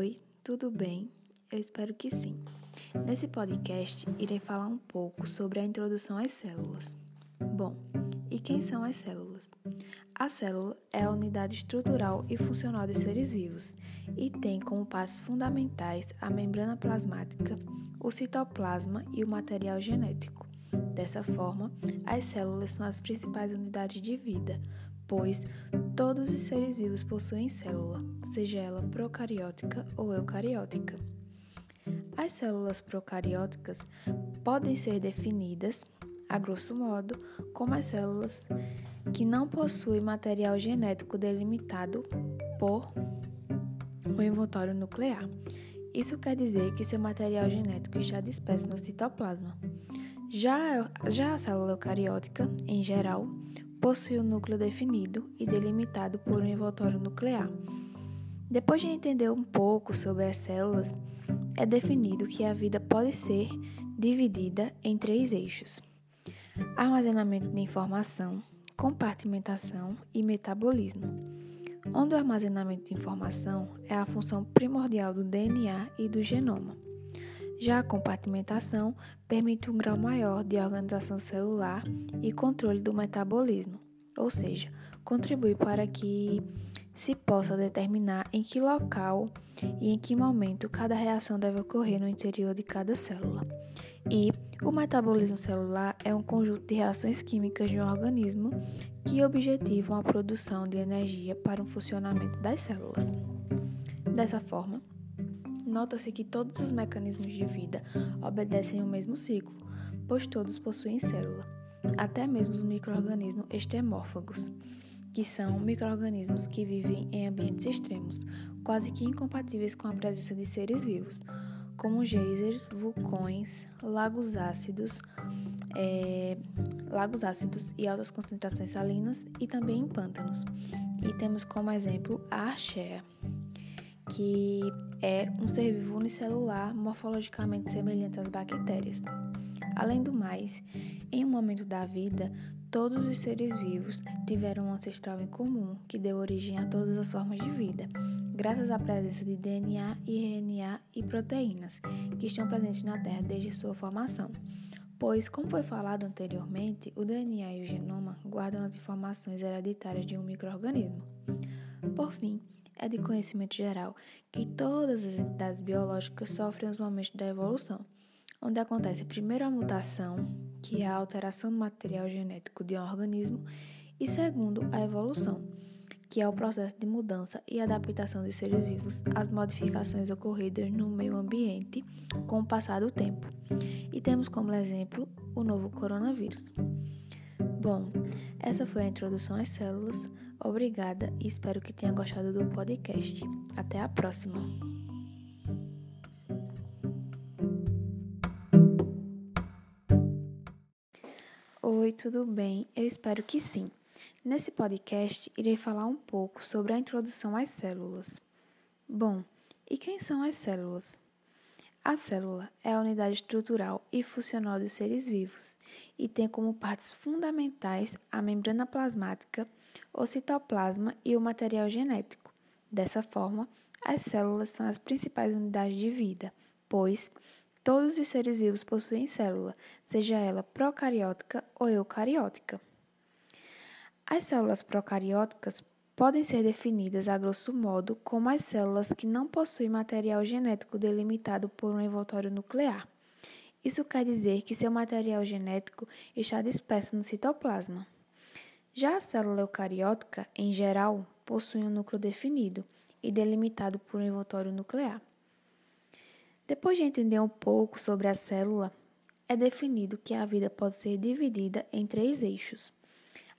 Oi, tudo bem? Eu espero que sim. Nesse podcast, irei falar um pouco sobre a introdução às células. Bom, e quem são as células? A célula é a unidade estrutural e funcional dos seres vivos e tem como partes fundamentais a membrana plasmática, o citoplasma e o material genético. Dessa forma, as células são as principais unidades de vida, pois todos os seres vivos possuem célula, seja ela procariótica ou eucariótica. As células procarióticas podem ser definidas, a grosso modo, como as células que não possuem material genético delimitado por um envoltório nuclear. Isso quer dizer que seu material genético está disperso no citoplasma. Já, já a célula eucariótica, em geral, possui um núcleo definido e delimitado por um envoltório nuclear. Depois de entender um pouco sobre as células, é definido que a vida pode ser dividida em três eixos: armazenamento de informação, compartimentação e metabolismo. Onde o armazenamento de informação é a função primordial do DNA e do genoma. Já a compartimentação permite um grau maior de organização celular e controle do metabolismo, ou seja, contribui para que se possa determinar em que local e em que momento cada reação deve ocorrer no interior de cada célula. E o metabolismo celular é um conjunto de reações químicas de um organismo que objetivam a produção de energia para o funcionamento das células. Dessa forma, nota-se que todos os mecanismos de vida obedecem ao mesmo ciclo, pois todos possuem célula, até mesmo os microorganismos extremófagos, que são microorganismos que vivem em ambientes extremos, quase que incompatíveis com a presença de seres vivos, como geysers, vulcões, lagos ácidos, é, lagos ácidos e altas concentrações salinas e também em pântanos. E temos como exemplo a archaea que é um ser vivo unicelular morfologicamente semelhante às bactérias. Além do mais, em um momento da vida, todos os seres vivos tiveram um ancestral em comum que deu origem a todas as formas de vida, graças à presença de DNA, RNA e proteínas que estão presentes na Terra desde sua formação. Pois, como foi falado anteriormente, o DNA e o genoma guardam as informações hereditárias de um microorganismo. Por fim, é de conhecimento geral que todas as entidades biológicas sofrem os momentos da evolução, onde acontece primeiro a mutação, que é a alteração do material genético de um organismo, e segundo, a evolução, que é o processo de mudança e adaptação dos seres vivos às modificações ocorridas no meio ambiente com o passar do tempo. E temos como exemplo o novo coronavírus. Bom, essa foi a introdução às células. Obrigada e espero que tenha gostado do podcast. Até a próxima! Oi, tudo bem? Eu espero que sim. Nesse podcast, irei falar um pouco sobre a introdução às células. Bom, e quem são as células? A célula é a unidade estrutural e funcional dos seres vivos e tem como partes fundamentais a membrana plasmática, o citoplasma e o material genético. Dessa forma, as células são as principais unidades de vida, pois todos os seres vivos possuem célula, seja ela procariótica ou eucariótica. As células procarióticas podem ser definidas a grosso modo como as células que não possuem material genético delimitado por um envoltório nuclear. Isso quer dizer que seu material genético está disperso no citoplasma. Já a célula eucariótica, em geral, possui um núcleo definido e delimitado por um envoltório nuclear. Depois de entender um pouco sobre a célula, é definido que a vida pode ser dividida em três eixos: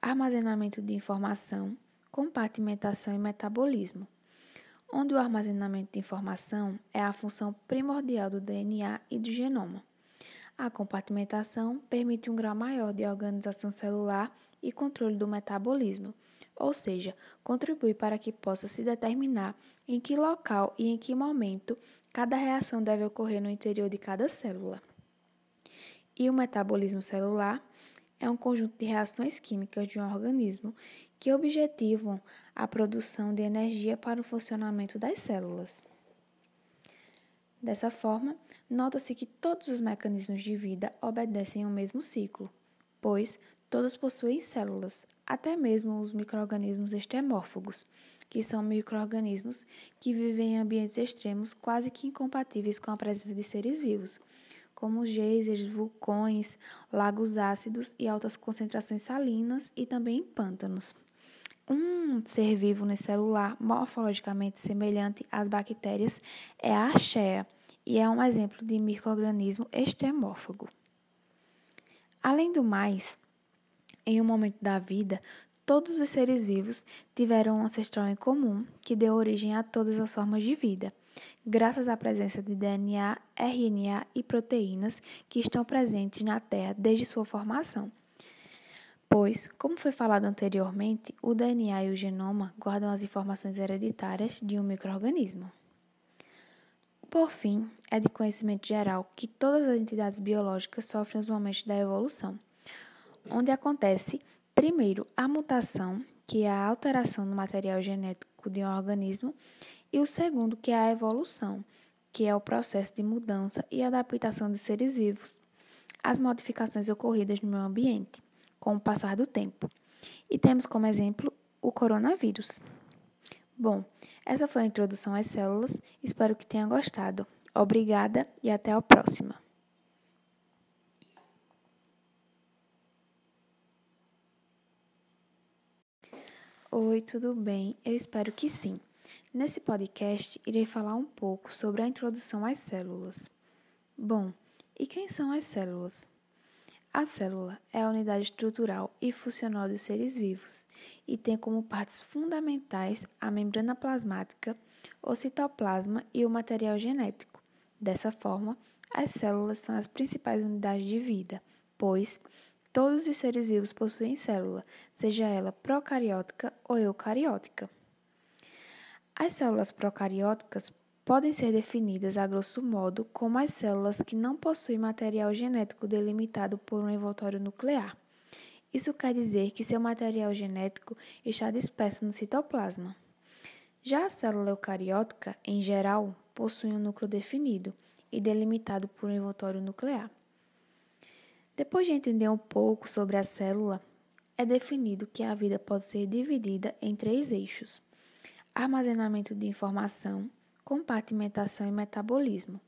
armazenamento de informação, compartimentação e metabolismo, onde o armazenamento de informação é a função primordial do DNA e do genoma. A compartimentação permite um grau maior de organização celular e controle do metabolismo, ou seja, contribui para que possa se determinar em que local e em que momento cada reação deve ocorrer no interior de cada célula. E o metabolismo celular é um conjunto de reações químicas de um organismo que objetivam a produção de energia para o funcionamento das células. Dessa forma, nota-se que todos os mecanismos de vida obedecem ao mesmo ciclo, pois todos possuem células, até mesmo os microorganismos extremófagos, que são microorganismos que vivem em ambientes extremos quase que incompatíveis com a presença de seres vivos, como geysers, vulcões, lagos ácidos e altas concentrações salinas e também em pântanos. Um ser vivo unicelular morfologicamente semelhante às bactérias é a archaea e é um exemplo de microorganismo extremófago. Além do mais, em um momento da vida, todos os seres vivos tiveram um ancestral em comum que deu origem a todas as formas de vida, graças à presença de DNA, RNA e proteínas que estão presentes na Terra desde sua formação. Pois, como foi falado anteriormente, o DNA e o genoma guardam as informações hereditárias de um microorganismo. Por fim, é de conhecimento geral que todas as entidades biológicas sofrem os momentos da evolução, onde acontece, primeiro, a mutação, que é a alteração no material genético de um organismo, e o segundo, que é a evolução, que é o processo de mudança e adaptação dos seres vivos às modificações ocorridas no meio ambiente com o passar do tempo. E temos como exemplo o coronavírus. Bom, essa foi a introdução às células. Espero que tenha gostado. Obrigada e até a próxima. Oi, tudo bem? Eu espero que sim. Nesse podcast, irei falar um pouco sobre a introdução às células. Bom, e quem são as células? A célula é a unidade estrutural e funcional dos seres vivos e tem como partes fundamentais a membrana plasmática, o citoplasma e o material genético. Dessa forma, as células são as principais unidades de vida, pois todos os seres vivos possuem célula, seja ela procariótica ou eucariótica. As células procarióticas podem ser definidas a grosso modo como as células que não possuem material genético delimitado por um envoltório nuclear. Isso quer dizer que seu material genético está disperso no citoplasma. Já a célula eucariótica, em geral, possui um núcleo definido e delimitado por um envoltório nuclear. Depois de entender um pouco sobre a célula, é definido que a vida pode ser dividida em três eixos: armazenamento de informação, compartimentação e metabolismo,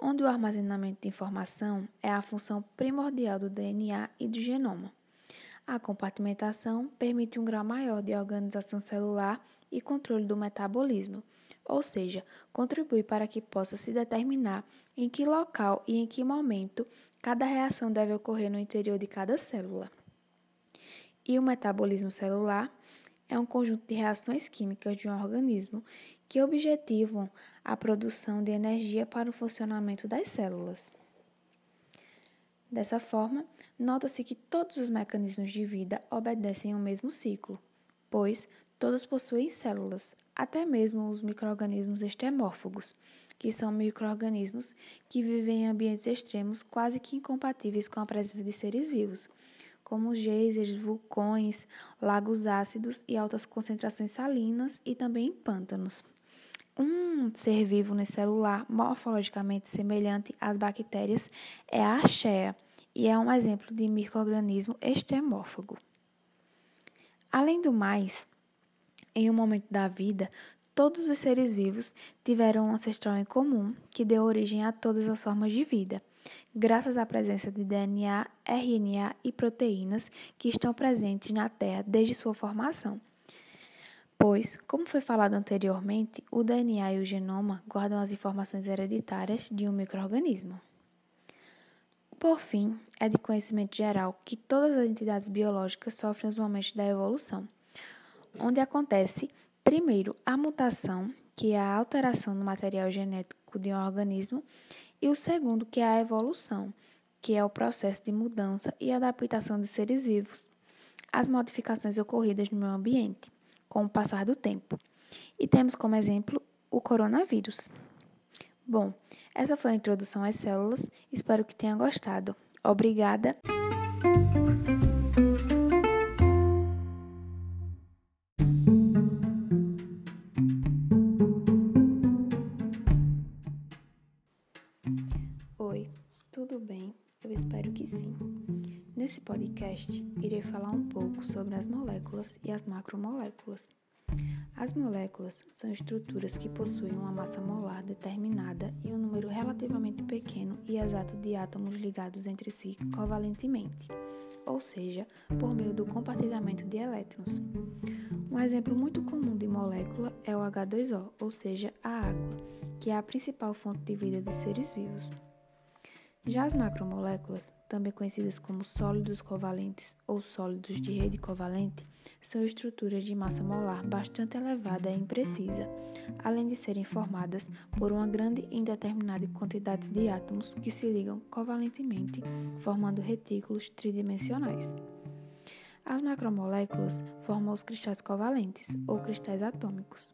onde o armazenamento de informação é a função primordial do DNA e do genoma. A compartimentação permite um grau maior de organização celular e controle do metabolismo, ou seja, contribui para que possa se determinar em que local e em que momento cada reação deve ocorrer no interior de cada célula. E o metabolismo celular é um conjunto de reações químicas de um organismo que objetivam a produção de energia para o funcionamento das células. Dessa forma, nota-se que todos os mecanismos de vida obedecem ao mesmo ciclo, pois todos possuem células, até mesmo os microorganismos extremófagos, que são microorganismos que vivem em ambientes extremos quase que incompatíveis com a presença de seres vivos, como geysers, vulcões, lagos ácidos e altas concentrações salinas e também em pântanos. Um ser vivo unicelular morfologicamente semelhante às bactérias é a archaea e é um exemplo de microorganismo extremófago. Além do mais, em um momento da vida, todos os seres vivos tiveram um ancestral em comum que deu origem a todas as formas de vida, graças à presença de DNA, RNA e proteínas que estão presentes na Terra desde sua formação pois, como foi falado anteriormente, o DNA e o genoma guardam as informações hereditárias de um microorganismo. Por fim, é de conhecimento geral que todas as entidades biológicas sofrem os momentos da evolução, onde acontece, primeiro, a mutação, que é a alteração no material genético de um organismo, e o segundo, que é a evolução, que é o processo de mudança e adaptação dos seres vivos às modificações ocorridas no meio ambiente com o passar do tempo. E temos como exemplo o coronavírus. Bom, essa foi a introdução às células. Espero que tenha gostado. Obrigada. Podcast, irei falar um pouco sobre as moléculas e as macromoléculas. As moléculas são estruturas que possuem uma massa molar determinada e um número relativamente pequeno e exato de átomos ligados entre si covalentemente, ou seja, por meio do compartilhamento de elétrons. Um exemplo muito comum de molécula é o H2O, ou seja, a água, que é a principal fonte de vida dos seres vivos. Já as macromoléculas, também conhecidas como sólidos covalentes ou sólidos de rede covalente, são estruturas de massa molar bastante elevada e imprecisa, além de serem formadas por uma grande e indeterminada quantidade de átomos que se ligam covalentemente, formando retículos tridimensionais. As macromoléculas formam os cristais covalentes ou cristais atômicos.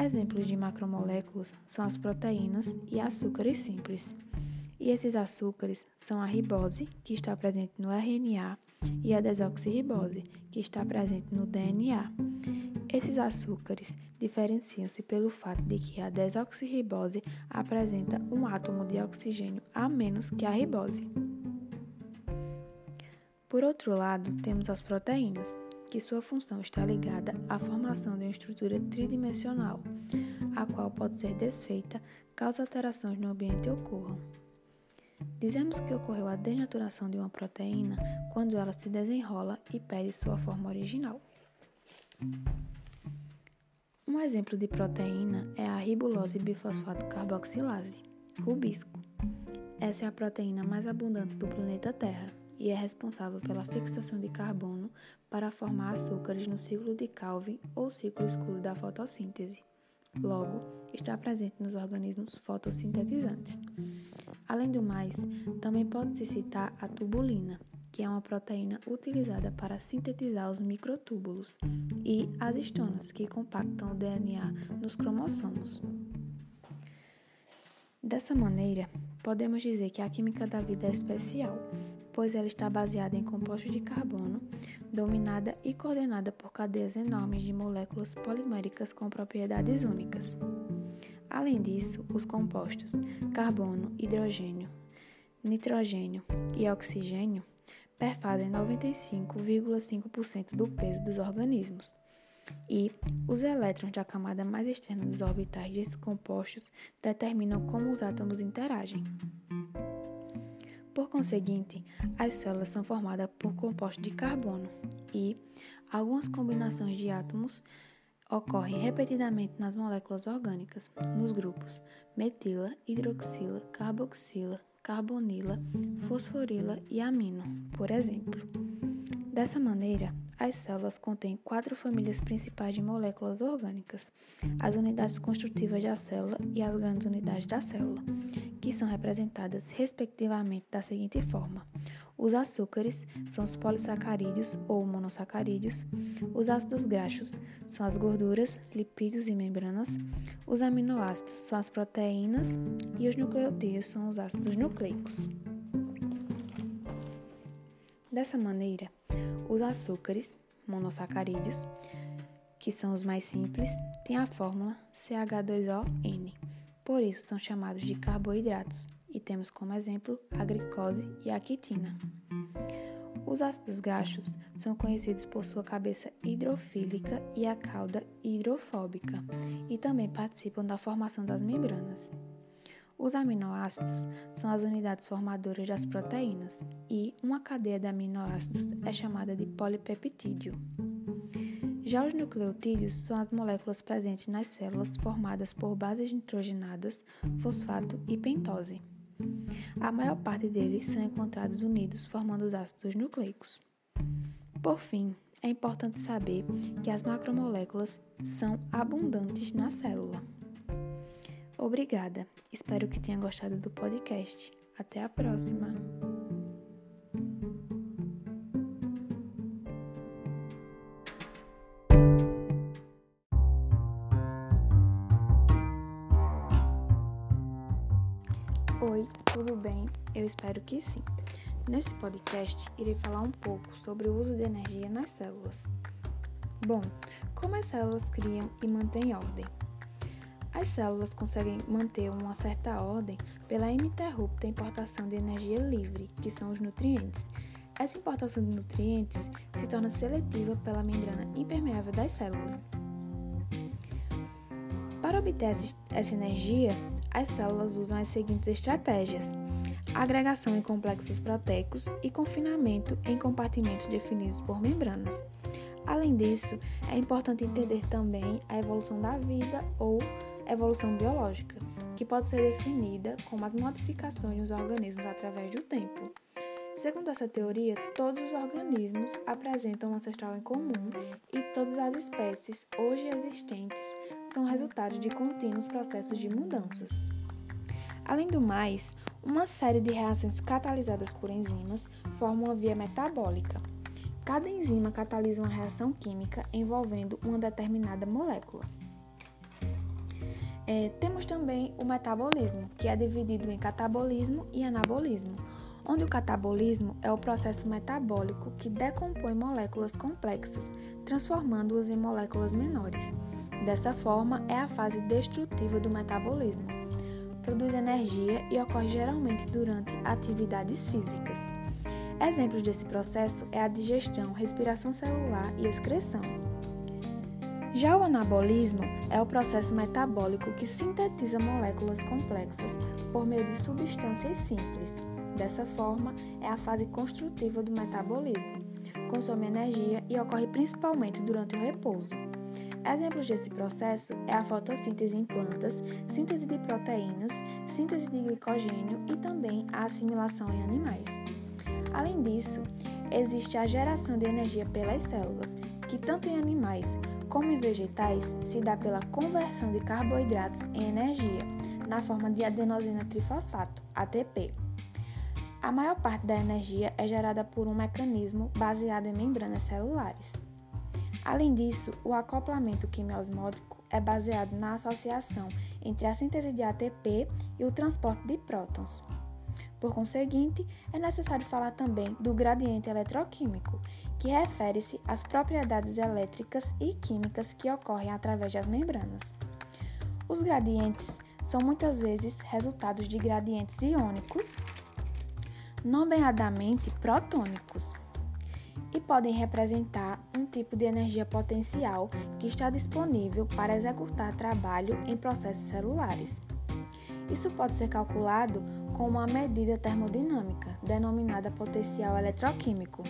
Exemplos de macromoléculas são as proteínas e açúcares simples. E esses açúcares são a ribose, que está presente no RNA, e a desoxirribose, que está presente no DNA. Esses açúcares diferenciam-se pelo fato de que a desoxirribose apresenta um átomo de oxigênio a menos que a ribose. Por outro lado, temos as proteínas, que sua função está ligada à formação de uma estrutura tridimensional, a qual pode ser desfeita caso alterações no ambiente ocorram. Dizemos que ocorreu a denaturação de uma proteína quando ela se desenrola e perde sua forma original. Um exemplo de proteína é a ribulose bifosfato carboxilase, rubisco. Essa é a proteína mais abundante do planeta Terra e é responsável pela fixação de carbono para formar açúcares no ciclo de Calvin ou ciclo escuro da fotossíntese. Logo, está presente nos organismos fotossintetizantes. Além do mais, também pode-se citar a tubulina, que é uma proteína utilizada para sintetizar os microtúbulos, e as histonas, que compactam o DNA nos cromossomos. Dessa maneira, podemos dizer que a química da vida é especial, pois ela está baseada em compostos de carbono, dominada e coordenada por cadeias enormes de moléculas poliméricas com propriedades únicas. Além disso, os compostos carbono, hidrogênio, nitrogênio e oxigênio perfazem 95,5% do peso dos organismos. E os elétrons da camada mais externa dos orbitais desses compostos determinam como os átomos interagem. Por conseguinte, as células são formadas por compostos de carbono e algumas combinações de átomos ocorrem repetidamente nas moléculas orgânicas, nos grupos metila, hidroxila, carboxila, carbonila, fosforila e amino, por exemplo. Dessa maneira, as células contêm quatro famílias principais de moléculas orgânicas: as unidades construtivas da célula e as grandes unidades da célula, que são representadas respectivamente da seguinte forma: os açúcares são os polissacarídeos ou monossacarídeos, os ácidos graxos são as gorduras, lipídios e membranas, os aminoácidos são as proteínas e os nucleotídeos são os ácidos nucleicos. Dessa maneira, os açúcares, monossacarídeos, que são os mais simples, têm a fórmula CH2ON. Por isso são chamados de carboidratos e temos como exemplo a glicose e a quitina. Os ácidos graxos são conhecidos por sua cabeça hidrofílica e a cauda hidrofóbica e também participam da formação das membranas. Os aminoácidos são as unidades formadoras das proteínas e uma cadeia de aminoácidos é chamada de polipeptídeo. Já os nucleotídeos são as moléculas presentes nas células formadas por bases nitrogenadas, fosfato e pentose. A maior parte deles são encontrados unidos formando os ácidos nucleicos. Por fim, é importante saber que as macromoléculas são abundantes na célula. Obrigada. Espero que tenha gostado do podcast. Até a próxima. Espero que sim. Nesse podcast, irei falar um pouco sobre o uso de energia nas células. Bom, como as células criam e mantêm ordem? As células conseguem manter uma certa ordem pela ininterrupta importação de energia livre, que são os nutrientes. essa importação de nutrientes se torna seletiva pela membrana impermeável das células. Para obter essa energia, as células usam as seguintes estratégias: agregação em complexos proteicos e confinamento em compartimentos definidos por membranas. Além disso, é importante entender também a evolução da vida ou evolução biológica, que pode ser definida como as modificações dos organismos através do tempo. Segundo essa teoria, todos os organismos apresentam um ancestral em comum e todas as espécies hoje existentes são resultado de contínuos processos de mudanças. Além do mais, uma série de reações catalisadas por enzimas formam uma via metabólica. Cada enzima catalisa uma reação química envolvendo uma determinada molécula. É, temos também o metabolismo, que é dividido em catabolismo e anabolismo onde o catabolismo é o processo metabólico que decompõe moléculas complexas, transformando-as em moléculas menores. Dessa forma, é a fase destrutiva do metabolismo. Produz energia e ocorre geralmente durante atividades físicas. Exemplos desse processo é a digestão, respiração celular e excreção. Já o anabolismo é o processo metabólico que sintetiza moléculas complexas por meio de substâncias simples. Dessa forma, é a fase construtiva do metabolismo. Consome energia e ocorre principalmente durante o repouso. Exemplos desse processo é a fotossíntese em plantas, síntese de proteínas, síntese de glicogênio e também a assimilação em animais. Além disso, existe a geração de energia pelas células, que tanto em animais como em vegetais se dá pela conversão de carboidratos em energia, na forma de adenosina trifosfato, ATP. A maior parte da energia é gerada por um mecanismo baseado em membranas celulares. Além disso, o acoplamento quimiosmótico é baseado na associação entre a síntese de ATP e o transporte de prótons. Por conseguinte, é necessário falar também do gradiente eletroquímico, que refere-se às propriedades elétricas e químicas que ocorrem através das membranas. Os gradientes são muitas vezes resultados de gradientes iônicos nomeadamente protônicos, e podem representar um tipo de energia potencial que está disponível para executar trabalho em processos celulares. Isso pode ser calculado com uma medida termodinâmica, denominada potencial eletroquímico,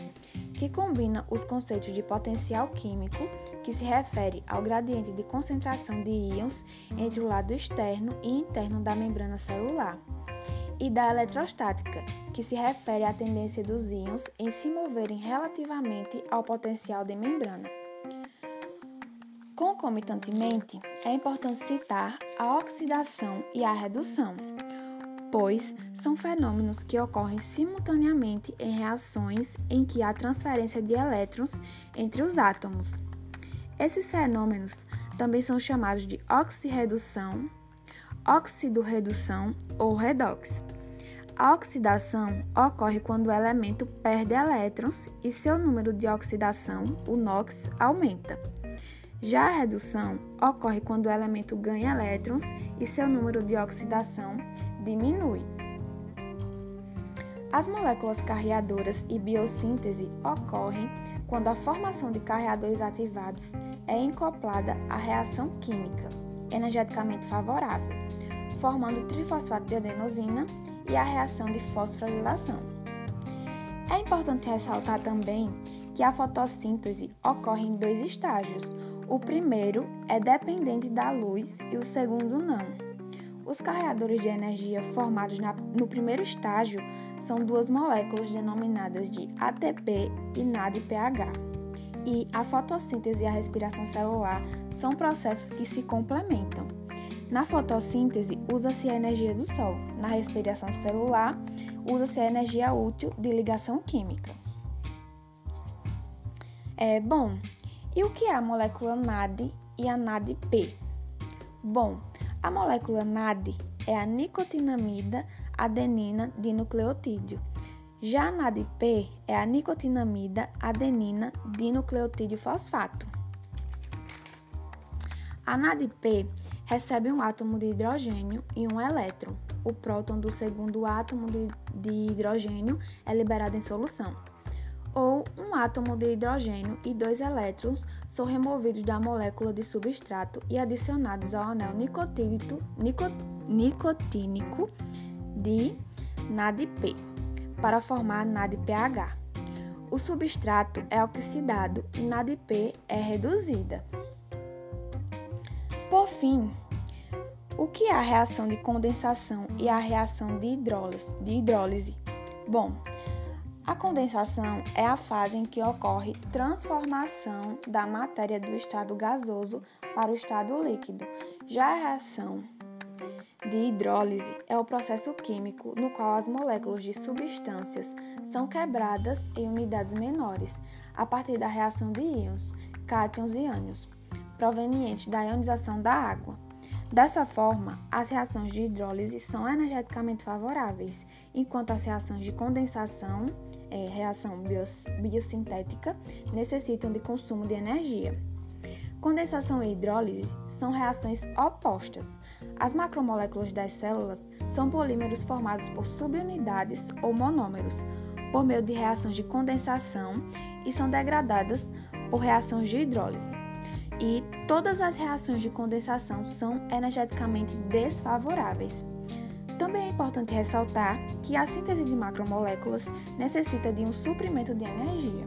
que combina os conceitos de potencial químico, que se refere ao gradiente de concentração de íons entre o lado externo e interno da membrana celular, e da eletrostática, que se refere à tendência dos íons em se moverem relativamente ao potencial de membrana. Concomitantemente, é importante citar a oxidação e a redução, pois são fenômenos que ocorrem simultaneamente em reações em que há transferência de elétrons entre os átomos. Esses fenômenos também são chamados de oxirredução, oxidorredução ou redox. A oxidação ocorre quando o elemento perde elétrons e seu número de oxidação, o NOx, aumenta. Já a redução ocorre quando o elemento ganha elétrons e seu número de oxidação diminui. As moléculas carreadoras e biossíntese ocorrem quando a formação de carreadores ativados é encoplada à reação química, energeticamente favorável, formando trifosfato de adenosina e a reação de fosforilação. É importante ressaltar também que a fotossíntese ocorre em dois estágios. O primeiro é dependente da luz e o segundo não. Os carreadores de energia formados na, no primeiro estágio são duas moléculas denominadas de ATP e NADPH. E a fotossíntese e a respiração celular são processos que se complementam. Na fotossíntese, usa-se a energia do Sol. Na respiração celular, usa-se a energia útil de ligação química. É, bom, e o que é a molécula NAD e a NADP? Bom, a molécula NAD é a nicotinamida adenina dinucleotídeo. Já a NADP é a nicotinamida adenina dinucleotídeo fosfato. A NADP recebe um átomo de hidrogênio e um elétron. O próton do segundo átomo de, hidrogênio é liberado em solução. átomo de hidrogênio e dois elétrons são removidos da molécula de substrato e adicionados ao anel nicotínico, nicotínico de NADP para formar NADPH. O substrato é oxidado e NADP é reduzida. Por fim, o que é a reação de condensação e a reação de hidrólise? De hidrólise? Bom, a condensação é a fase em que ocorre transformação da matéria do estado gasoso para o estado líquido. Já a reação de hidrólise é o processo químico no qual as moléculas de substâncias são quebradas em unidades menores a partir da reação de íons, cátions e ânions, provenientes da ionização da água. Dessa forma, as reações de hidrólise são energeticamente favoráveis, enquanto as reações de condensação é, reação bios, biosintética necessitam de consumo de energia. Condensação e hidrólise são reações opostas. As macromoléculas das células são polímeros formados por subunidades ou monômeros por meio de reações de condensação e são degradadas por reações de hidrólise. E todas as reações de condensação são energeticamente desfavoráveis. Também é importante ressaltar que a síntese de macromoléculas necessita de um suprimento de energia.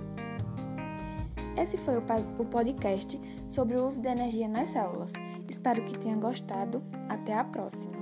Esse foi o podcast sobre o uso de energia nas células. Espero que tenha gostado. Até a próxima!